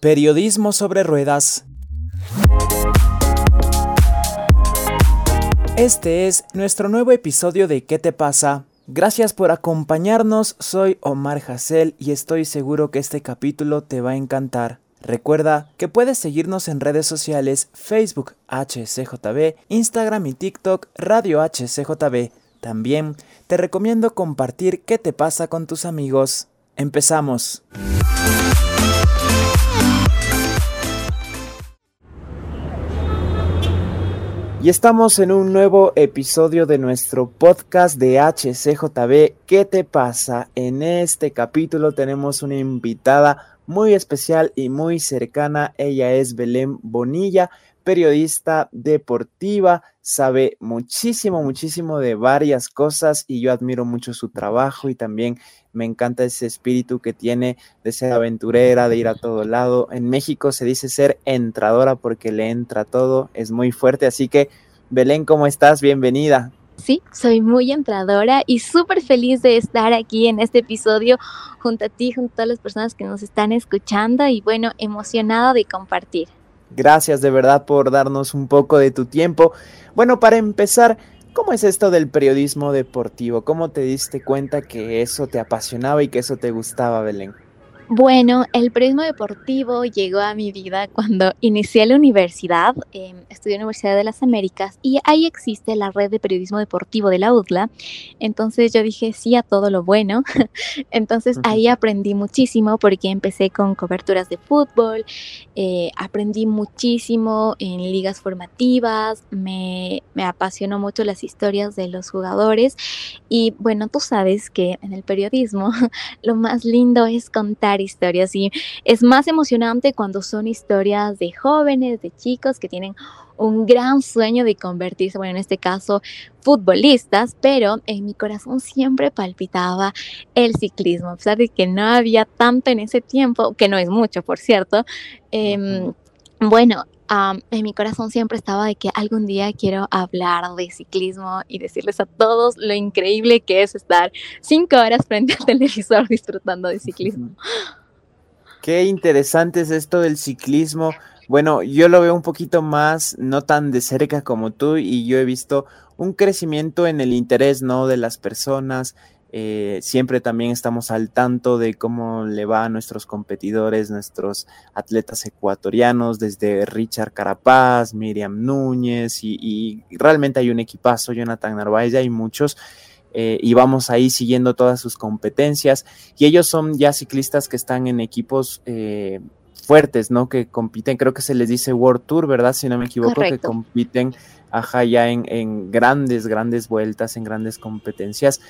Periodismo sobre ruedas. Este es nuestro nuevo episodio de ¿Qué te pasa? Gracias por acompañarnos, soy Omar Hassel y estoy seguro que este capítulo te va a encantar. Recuerda que puedes seguirnos en redes sociales Facebook HCJB, Instagram y TikTok Radio HCJB. También te recomiendo compartir qué te pasa con tus amigos. Empezamos. Y estamos en un nuevo episodio de nuestro podcast de HCJB. ¿Qué te pasa? En este capítulo tenemos una invitada muy especial y muy cercana. Ella es Belén Bonilla, periodista deportiva, sabe muchísimo, muchísimo de varias cosas y yo admiro mucho su trabajo y también me encanta ese espíritu que tiene de ser aventurera, de ir a todo lado. En México se dice ser entradora porque le entra todo, es muy fuerte, así que Belén, ¿cómo estás? Bienvenida. Sí, soy muy entradora y súper feliz de estar aquí en este episodio junto a ti, junto a todas las personas que nos están escuchando y bueno, emocionada de compartir. Gracias de verdad por darnos un poco de tu tiempo. Bueno, para empezar, ¿cómo es esto del periodismo deportivo? ¿Cómo te diste cuenta que eso te apasionaba y que eso te gustaba, Belén? Bueno, el periodismo deportivo llegó a mi vida cuando inicié la universidad, eh, estudié en la Universidad de las Américas y ahí existe la red de periodismo deportivo de la UDLA. Entonces yo dije sí a todo lo bueno. Entonces ahí aprendí muchísimo porque empecé con coberturas de fútbol, eh, aprendí muchísimo en ligas formativas, me, me apasionó mucho las historias de los jugadores y bueno, tú sabes que en el periodismo lo más lindo es contar historias y es más emocionante cuando son historias de jóvenes, de chicos que tienen un gran sueño de convertirse, bueno, en este caso, futbolistas, pero en mi corazón siempre palpitaba el ciclismo, a pesar de que no había tanto en ese tiempo, que no es mucho, por cierto. Em, bueno, en mi corazón siempre estaba de que algún día quiero hablar de ciclismo y decirles a todos lo increíble que es estar cinco horas frente al televisor disfrutando de ciclismo. Qué interesante es esto del ciclismo. Bueno, yo lo veo un poquito más, no tan de cerca como tú, y yo he visto un crecimiento en el interés, ¿no? De las personas, eh, siempre también estamos al tanto de cómo le va a nuestros competidores, nuestros atletas ecuatorianos, desde Richard Carapaz, Miriam Núñez, y, realmente hay un equipazo, Jonathan Narváez, hay muchos. Eh, y vamos ahí siguiendo todas sus competencias. Y ellos son ya ciclistas que están en equipos eh, fuertes, ¿no? Que compiten, creo que se les dice World Tour, ¿verdad? Si no me equivoco, que compiten, ajá, ya en, en grandes, grandes vueltas, en grandes competencias.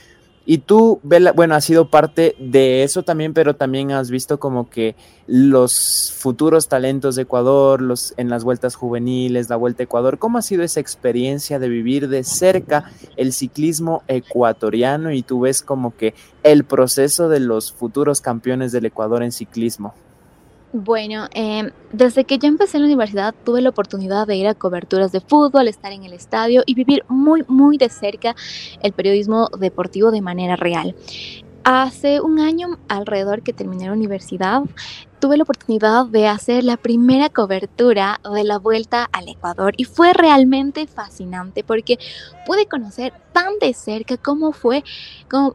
Y tú, Bella, bueno, has sido parte de eso también, pero también has visto como que los futuros talentos de Ecuador, los en las vueltas juveniles, la Vuelta a Ecuador, ¿cómo ha sido esa experiencia de vivir de cerca el ciclismo ecuatoriano y tú ves como que el proceso de los futuros campeones del Ecuador en ciclismo? Bueno, em, desde que yo empecé la universidad tuve la oportunidad de ir a coberturas de fútbol, estar en el estadio y vivir muy, muy de cerca el periodismo deportivo de manera real. Hace un año alrededor que terminé la universidad, tuve la oportunidad de hacer la primera cobertura de la vuelta al Ecuador y fue realmente fascinante porque pude conocer tan de cerca cómo fue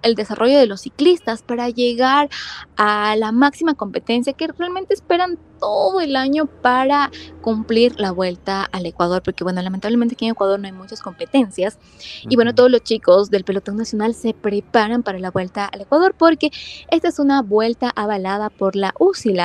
el desarrollo de los ciclistas para llegar a la máxima competencia que realmente esperan todo el año para cumplir la vuelta al Ecuador, porque bueno, lamentablemente aquí en Ecuador no hay muchas competencias. Y bueno, todos los chicos del pelotón nacional se preparan para la vuelta al Ecuador porque esta es una vuelta avalada por la UCI,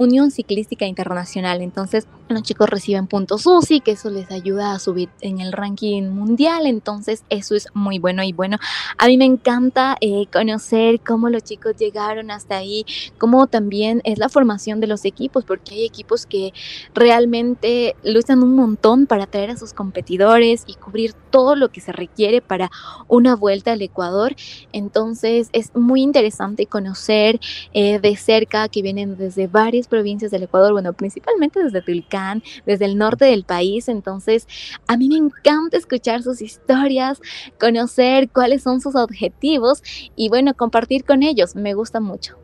Unión Ciclística Internacional. Entonces, los chicos reciben puntos UCI, que eso les ayuda a subir en el ranking mundial. Entonces, eso es muy bueno y bueno. A mí me encanta eh, conocer cómo los chicos llegaron hasta ahí, cómo también es la formación de los equipos, porque hay equipos que realmente luchan un montón para traer a sus competidores y cubrir todo lo que se requiere para una vuelta al Ecuador. Entonces, es muy interesante conocer eh, de cerca que vienen desde varias provincias del Ecuador, bueno, principalmente desde Tulcán, desde el norte del país. Entonces, a mí me encanta escuchar sus historias, conocer cuáles son sus objetivos y bueno, compartir con ellos. Me gusta mucho.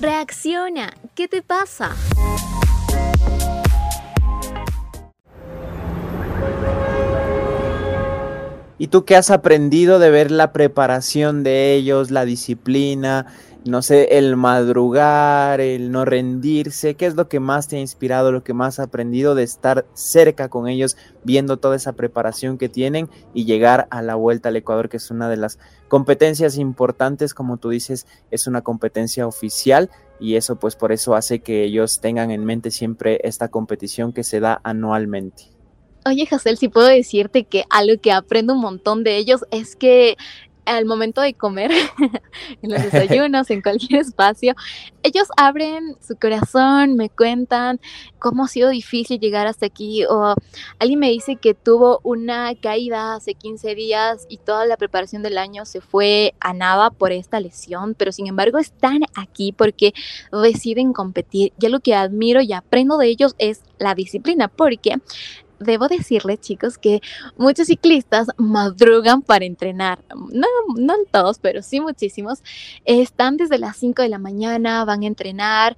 Reacciona, ¿qué te pasa? ¿Y tú qué has aprendido de ver la preparación de ellos, la disciplina, no sé, el madrugar, el no rendirse? ¿Qué es lo que más te ha inspirado, lo que más has aprendido de estar cerca con ellos, viendo toda esa preparación que tienen y llegar a la vuelta al Ecuador, que es una de las competencias importantes, como tú dices, es una competencia oficial y eso pues por eso hace que ellos tengan en mente siempre esta competición que se da anualmente. Oye, Hazel, si puedo decirte que algo que aprendo un montón de ellos es que al momento de comer, en los desayunos, en cualquier espacio, ellos abren su corazón, me cuentan cómo ha sido difícil llegar hasta aquí, o alguien me dice que tuvo una caída hace 15 días y toda la preparación del año se fue a nada por esta lesión, pero sin embargo están aquí porque deciden competir. Yo lo que admiro y aprendo de ellos es la disciplina, porque debo decirles, chicos, que muchos ciclistas madrugan para entrenar. No, no todos, pero sí muchísimos. Están desde las 5 de la mañana, van a entrenar.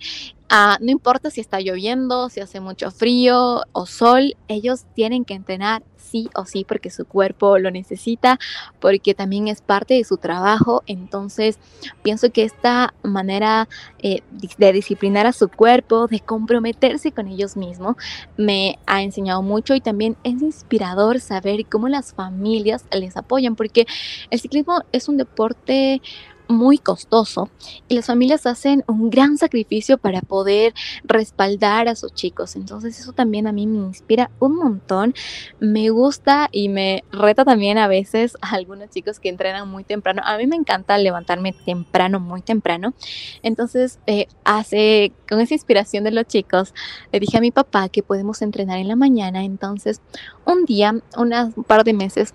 Ah, no importa si está lloviendo, si hace mucho frío o sol, ellos tienen que entrenar sí o sí porque su cuerpo lo necesita, porque también es parte de su trabajo. Entonces, pienso que esta manera eh, de disciplinar a su cuerpo, de comprometerse con ellos mismos, me ha enseñado mucho y también es inspirador saber cómo las familias les apoyan, porque el ciclismo es un deporte muy costoso y las familias hacen un gran sacrificio para poder respaldar a sus chicos. Entonces eso también a mí me inspira un montón. Me gusta y me reta también a veces a algunos chicos que entrenan muy temprano. A mí me encanta levantarme temprano, muy temprano. Entonces eh, hace, con esa inspiración de los chicos, le dije a mi papá que podemos entrenar en la mañana. Entonces un día, unas, un par de meses,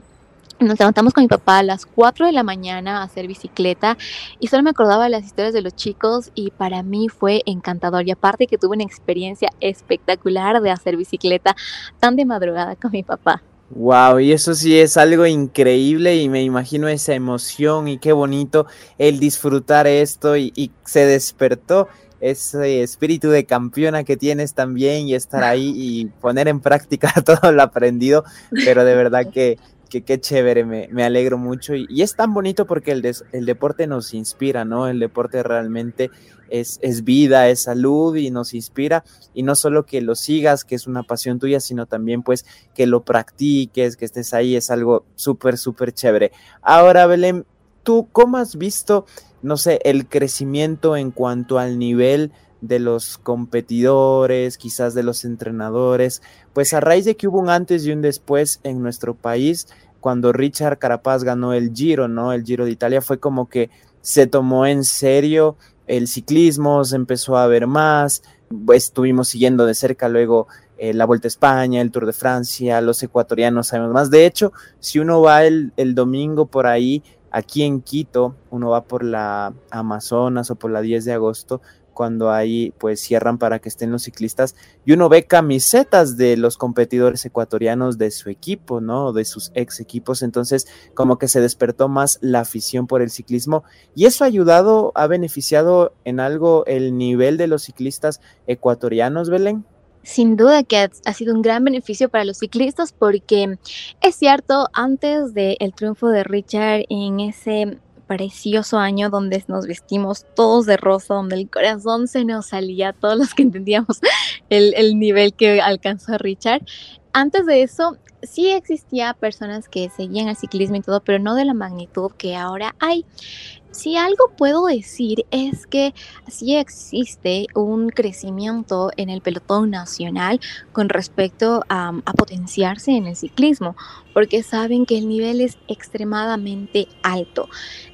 nos levantamos con mi papá a las 4 de la mañana a hacer bicicleta y solo me acordaba de las historias de los chicos y para mí fue encantador y aparte que tuve una experiencia espectacular de hacer bicicleta tan de madrugada con mi papá. Wow, y eso sí es algo increíble y me imagino esa emoción y qué bonito el disfrutar esto y, y se despertó ese espíritu de campeona que tienes también y estar ahí y poner en práctica todo lo aprendido, pero de verdad que que qué chévere, me, alegro mucho. Y, es tan bonito porque el, el deporte nos inspira, ¿no? El deporte realmente es, es, vida, es salud y nos inspira. Y no solo que lo sigas, que es una pasión tuya, sino también pues que lo practiques, que estés ahí, es algo súper, súper chévere. Ahora, Belén, ¿tú cómo has visto, no sé, el crecimiento en cuanto al nivel? De los competidores, quizás de los entrenadores, pues a raíz de que hubo un antes y un después en nuestro país, cuando Richard Carapaz ganó el Giro, ¿no? El Giro de Italia fue como que se tomó en serio el ciclismo, se empezó a ver más, estuvimos siguiendo de cerca luego eh, la Vuelta a España, el Tour de Francia, los ecuatorianos sabemos más. De hecho, si uno va el, el domingo por ahí, aquí en Quito, uno va por la Amazonas o por la 10 de agosto, cuando ahí pues cierran para que estén los ciclistas y uno ve camisetas de los competidores ecuatorianos de su equipo, ¿no? De sus ex equipos, entonces como que se despertó más la afición por el ciclismo y eso ha ayudado, ha beneficiado en algo el nivel de los ciclistas ecuatorianos, Belén. Sin duda que ha, sido un gran beneficio para los ciclistas porque es cierto, antes del triunfo de Richard en ese precioso año donde nos vestimos todos de rosa, donde el corazón se nos salía, todos los que entendíamos el, el nivel que alcanzó Richard. Antes de eso, sí existía personas que seguían el ciclismo y todo, pero no de la magnitud que ahora hay. Si algo puedo decir es que sí existe un crecimiento en el pelotón nacional con respecto a, a, potenciarse en el ciclismo, porque saben que el nivel es extremadamente alto.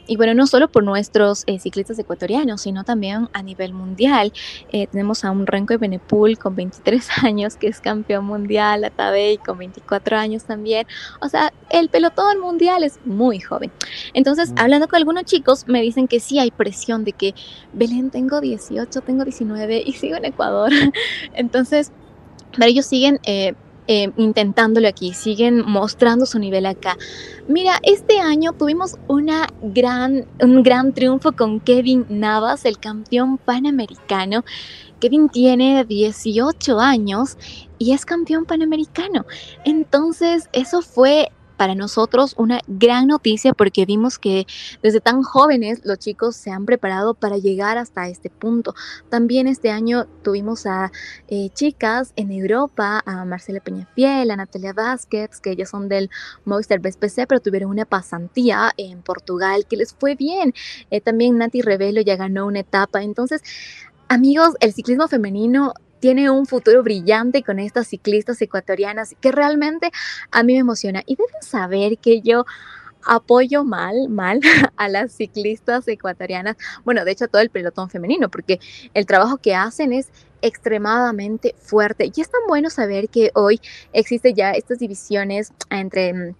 Y bueno, no solo por nuestros eh, ciclistas ecuatorianos, sino también a nivel mundial. Eh, tenemos a un Renko de Benepul con 23 años, que es campeón mundial, a Tadei con 24 años también. O sea, el pelotón mundial es muy joven. Entonces, hablando con algunos chicos, me dicen que sí hay presión de que, Belén, tengo 18, tengo 19 y sigo en Ecuador. Entonces, pero ellos siguen... Eh, eh, intentándolo aquí, siguen mostrando su nivel acá. Mira, este año tuvimos una gran, un gran triunfo con Kevin Navas, el campeón panamericano. Kevin tiene 18 años y es campeón panamericano. Entonces, eso fue para nosotros una gran noticia porque vimos que desde tan jóvenes los chicos se han preparado para llegar hasta este punto. También este año tuvimos a eh, chicas en Europa, a Marcela Peñafiel, a Natalia Vázquez, que ellas son del Movistar BSPC, pero tuvieron una pasantía en Portugal que les fue bien. Eh, también Nati Revelo ya ganó una etapa. Entonces, amigos, el ciclismo femenino tiene un futuro brillante con estas ciclistas ecuatorianas que realmente a mí me emociona. Y deben saber que yo apoyo mal, mal a las ciclistas ecuatorianas, bueno, de hecho a todo el pelotón femenino, porque el trabajo que hacen es extremadamente fuerte. Y es tan bueno saber que hoy existen ya estas divisiones entre mm,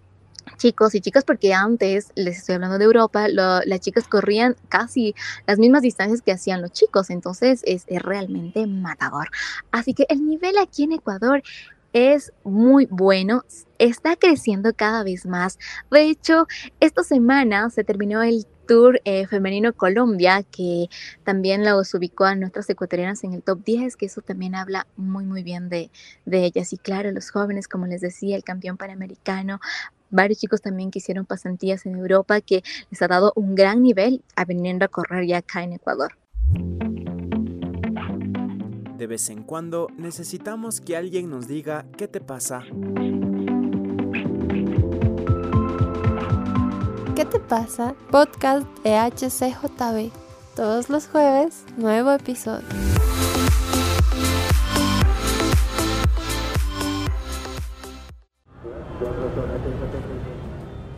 chicos y chicas, porque antes, les estoy hablando de Europa, las chicas corrían casi las mismas distancias que hacían los chicos, entonces es, realmente matador. Así que el nivel aquí en Ecuador es muy bueno, está creciendo cada vez más. De hecho, esta semana se terminó el Tour eh, Femenino Colombia, que también los ubicó a nuestras ecuatorianas en el top 10, que eso también habla muy, muy bien de, de ellas. Y claro, los jóvenes, como les decía, el campeón panamericano, varios chicos también que hicieron pasantías en Europa que les ha dado un gran nivel a venir a correr ya acá en Ecuador. De vez en cuando necesitamos que alguien nos diga qué te pasa. ¿Qué te pasa? Podcast de HCJB. Todos los jueves, nuevo episodio.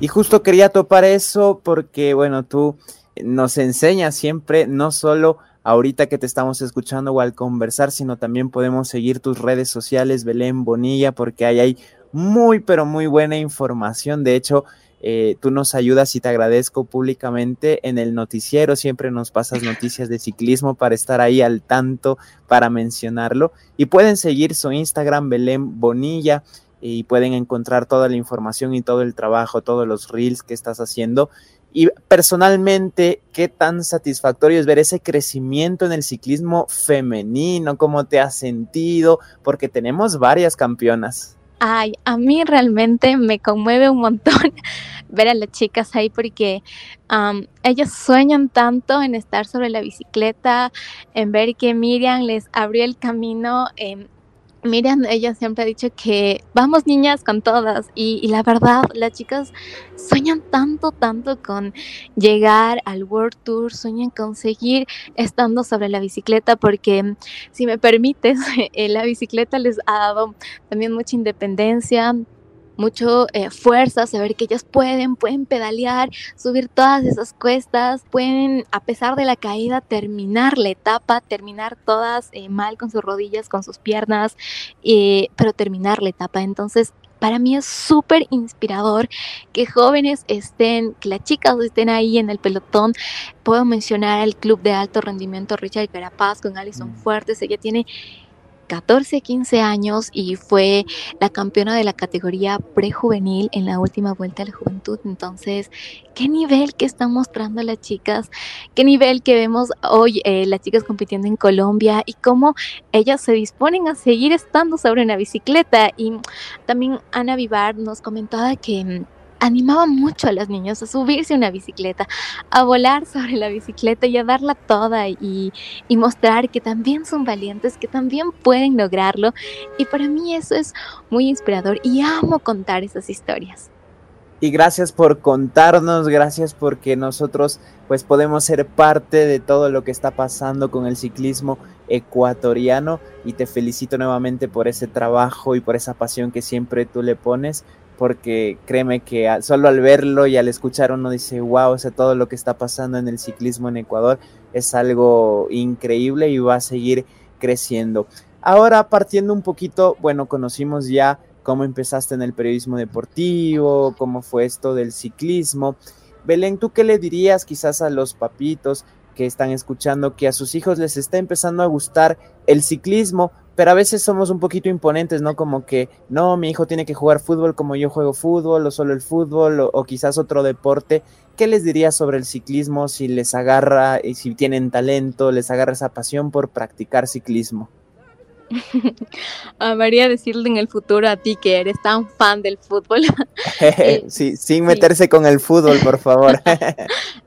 Y justo quería topar eso porque, bueno, tú nos enseñas siempre, no solo ahorita que te estamos escuchando o al conversar, sino también podemos seguir tus redes sociales, Belén Bonilla, porque ahí hay muy, pero muy buena información. De hecho, eh, tú nos ayudas y te agradezco públicamente en el noticiero. Siempre nos pasas noticias de ciclismo para estar ahí al tanto, para mencionarlo. Y pueden seguir su Instagram, Belén Bonilla y pueden encontrar toda la información y todo el trabajo, todos los reels que estás haciendo. Y personalmente, ¿qué tan satisfactorio es ver ese crecimiento en el ciclismo femenino? ¿Cómo te has sentido? Porque tenemos varias campeonas. Ay, a mí realmente me conmueve un montón ver a las chicas ahí porque ellas sueñan tanto en estar sobre la bicicleta, en ver que Miriam les abrió el camino. Eh, Miriam, ella siempre ha dicho que vamos niñas con todas y, la verdad, las chicas sueñan tanto, tanto con llegar al World Tour, sueñan con seguir estando sobre la bicicleta porque, si me permites, la bicicleta les ha dado también mucha independencia, mucho eh, fuerza, saber que ellas pueden, pueden pedalear, subir todas esas cuestas, pueden, a pesar de la caída, terminar la etapa, terminar todas eh, mal con sus rodillas, con sus piernas, eh, pero terminar la etapa. Entonces, para mí es súper inspirador que jóvenes estén, que las chicas estén ahí en el pelotón. Puedo mencionar el club de alto rendimiento Richard Carapaz con Alison mm. Fuertes. Ella tiene 14, 15 años y fue la campeona de la categoría prejuvenil en la última vuelta a la juventud. Entonces, qué nivel que están mostrando las chicas, qué nivel que vemos hoy eh, las chicas compitiendo en Colombia y cómo ellas se disponen a seguir estando sobre una bicicleta. Y también Ana Vivar nos comentaba que animaba mucho a las niñas a subirse una bicicleta, a volar sobre la bicicleta y a darla toda y, y mostrar que también son valientes, que también pueden lograrlo. Y para mí eso es muy inspirador y amo contar esas historias. Y gracias por contarnos, gracias porque nosotros pues podemos ser parte de todo lo que está pasando con el ciclismo ecuatoriano y te felicito nuevamente por ese trabajo y por esa pasión que siempre tú le pones porque créeme que solo al verlo y al escuchar uno dice, wow, o sea, todo lo que está pasando en el ciclismo en Ecuador es algo increíble y va a seguir creciendo. Ahora, partiendo un poquito, bueno, conocimos ya cómo empezaste en el periodismo deportivo, cómo fue esto del ciclismo. Belén, ¿tú qué le dirías quizás a los papitos que están escuchando que a sus hijos les está empezando a gustar el ciclismo, pero a veces somos un poquito imponentes, ¿no? Como que, no, mi hijo tiene que jugar fútbol como yo juego fútbol, o solo el fútbol, o, quizás otro deporte. ¿Qué les diría sobre el ciclismo si les agarra, y si tienen talento, les agarra esa pasión por practicar ciclismo? a María decirle en el futuro a ti que eres tan fan del fútbol. Sí, sin meterse con el fútbol, por favor.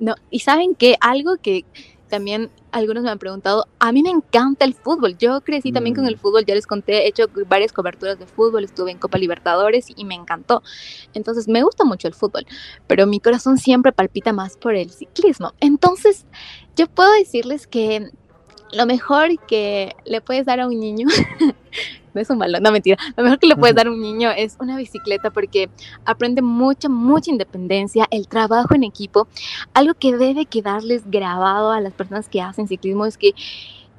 no, y saben que algo que también algunos me han preguntado, a mí me encanta el fútbol, yo crecí también con el mm. fútbol, ya les conté, he hecho varias coberturas de fútbol, estuve en Copa Libertadores y me encantó. Entonces me gusta mucho el fútbol, pero mi corazón siempre palpita más por el ciclismo. Entonces yo puedo decirles que lo mejor que le puedes dar a un niño, no es un balón, no mentira, lo mejor que le puedes dar a un niño es una bicicleta porque aprende mucha, mucha independencia, el trabajo en equipo. Algo que debe quedarles grabado a las personas que hacen ciclismo es que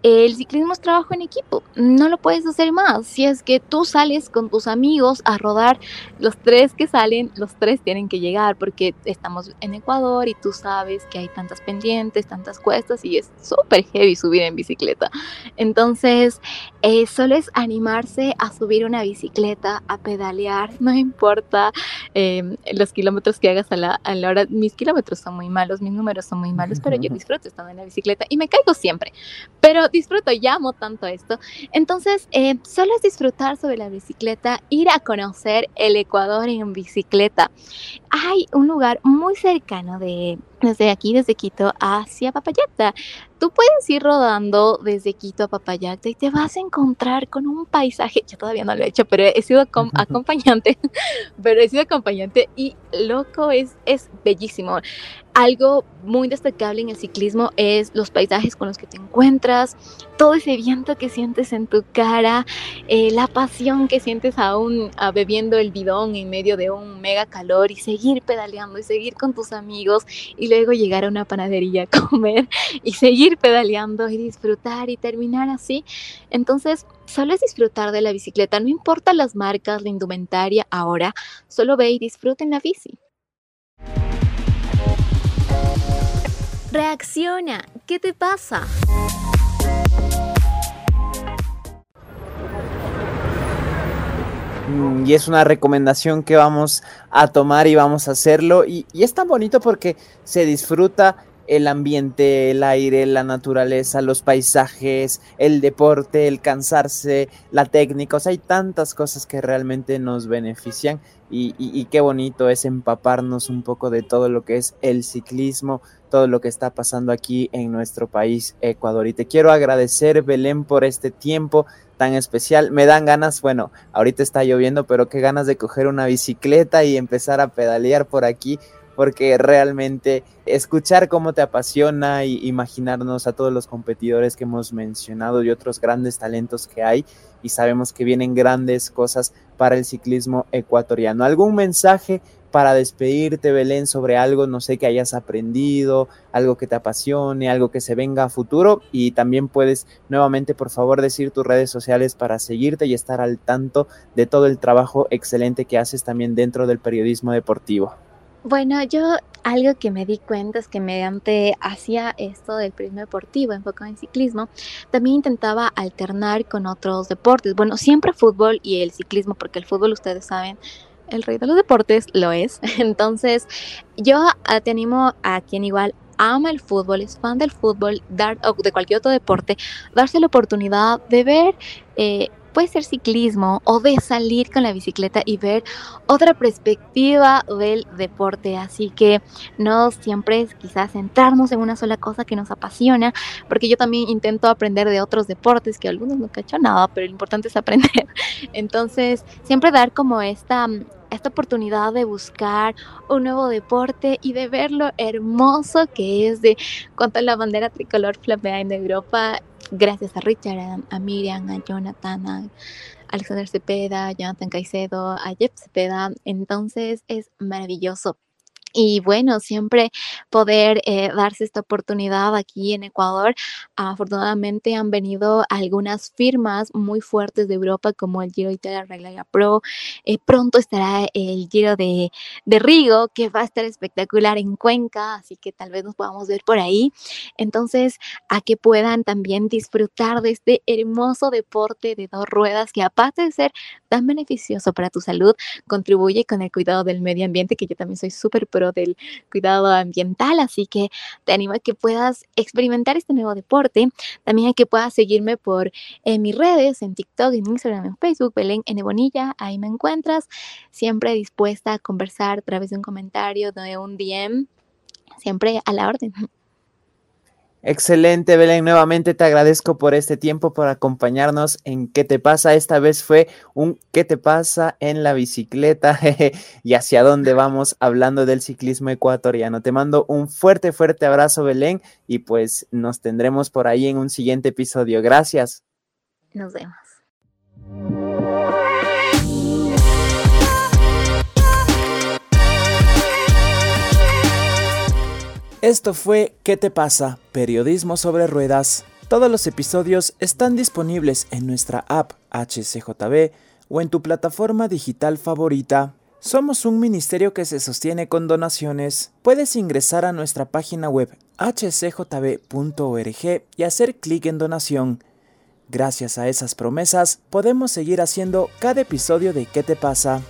el ciclismo es trabajo en equipo, no lo puedes hacer más. Si es que tú sales con tus amigos a rodar, los tres que salen, los tres tienen que llegar porque estamos en Ecuador y tú sabes que hay tantas pendientes, tantas cuestas y es súper heavy subir en bicicleta. Entonces, eh, solo es animarse a subir una bicicleta, a pedalear, no importa em, los kilómetros que hagas a la, a la hora. Mis kilómetros son muy malos, mis números son muy malos, pero yo disfruto estando en la bicicleta y me caigo siempre. Pero disfruto, llamo tanto esto. Entonces, eh, solo es disfrutar sobre la bicicleta, ir a conocer el Ecuador en bicicleta. Hay un lugar muy cercano de desde aquí, desde Quito hacia Papayacta. Tú puedes ir rodando desde Quito a Papayacta y te vas a encontrar con un paisaje, yo todavía no lo he hecho, pero he sido acompañante, pero he sido acompañante y loco, es, es bellísimo. Algo muy destacable en el ciclismo es los paisajes con los que te encuentras, todo ese viento que sientes en tu cara, eh, la pasión que sientes aún a bebiendo el bidón en medio de un mega calor y seguir pedaleando y seguir con tus amigos y luego llegar a una panadería a comer y seguir pedaleando y disfrutar y terminar así. Entonces, solo es disfrutar de la bicicleta, no importa las marcas, la indumentaria ahora, solo ve y disfruta en la bici. Reacciona, ¿qué te pasa? Y es una recomendación que vamos a tomar y vamos a hacerlo. Y, es tan bonito porque se disfruta el ambiente, el aire, la naturaleza, los paisajes, el deporte, el cansarse, la técnica. O sea, hay tantas cosas que realmente nos benefician y, y, qué bonito es empaparnos un poco de todo lo que es el ciclismo, todo lo que está pasando aquí en nuestro país, Ecuador. Y te quiero agradecer, Belén, por este tiempo tan especial. Me dan ganas, bueno, ahorita está lloviendo, pero qué ganas de coger una bicicleta y empezar a pedalear por aquí porque realmente escuchar cómo te apasiona y imaginarnos a todos los competidores que hemos mencionado y otros grandes talentos que hay y sabemos que vienen grandes cosas para el ciclismo ecuatoriano. ¿Algún mensaje para despedirte, Belén, sobre algo, no sé, que hayas aprendido, algo que te apasione, algo que se venga a futuro? Y también puedes nuevamente, por favor, decir tus redes sociales para seguirte y estar al tanto de todo el trabajo excelente que haces también dentro del periodismo deportivo. Bueno, yo algo que me di cuenta es que mediante hacía esto del periodismo deportivo enfocado en ciclismo, también intentaba alternar con otros deportes. Bueno, siempre fútbol y el ciclismo, porque el fútbol, ustedes saben, el rey de los deportes lo es. Entonces, yo ah, te animo a quien igual ama el fútbol, es fan del fútbol, dar, o de cualquier otro deporte, darse la oportunidad de ver eh, puede ser ciclismo o de salir con la bicicleta y ver otra perspectiva del deporte. Así que no siempre es quizás centrarnos en una sola cosa que nos apasiona, porque yo también intento aprender de otros deportes que algunos no cacho nada, pero lo importante es aprender. Entonces, siempre dar como esta esta oportunidad de buscar un nuevo deporte y de ver lo hermoso que es de cuanto la bandera tricolor flamea en Europa gracias a Richard, a, Miriam, a Jonathan, a Alexander Cepeda, Jonathan Caicedo, a Jeff Cepeda. Entonces es maravilloso. Y bueno, siempre poder eh, darse esta oportunidad aquí en Ecuador. Afortunadamente han venido algunas firmas muy fuertes de Europa como el Giro Italia Regla Pro. Eh, pronto estará el Giro de, de Rigo, que va a estar espectacular en Cuenca, así que tal vez nos podamos ver por ahí. Entonces, a que puedan también disfrutar de este hermoso deporte de dos ruedas que aparte de ser tan beneficioso para tu salud, contribuye con el cuidado del medio ambiente, que yo también soy súper pro del cuidado ambiental, así que te animo a que puedas experimentar este nuevo deporte, también a que puedas seguirme por en mis redes, en TikTok, en Instagram, en Facebook, Belén N. Bonilla, ahí me encuentras, siempre dispuesta a conversar a través de un comentario, de un DM, siempre a la orden. Excelente, Belén. Nuevamente te agradezco por este tiempo, por acompañarnos en ¿Qué te pasa? Esta vez fue un ¿Qué te pasa en la bicicleta? y hacia dónde vamos hablando del ciclismo ecuatoriano. Te mando un fuerte, fuerte abrazo, Belén, y pues nos tendremos por ahí en un siguiente episodio. Gracias. Nos vemos. Esto fue ¿Qué te pasa? Periodismo sobre ruedas. Todos los episodios están disponibles en nuestra app HCJB o en tu plataforma digital favorita. Somos un ministerio que se sostiene con donaciones. Puedes ingresar a nuestra página web hcjb.org y hacer clic en donación. Gracias a esas promesas podemos seguir haciendo cada episodio de ¿Qué te pasa?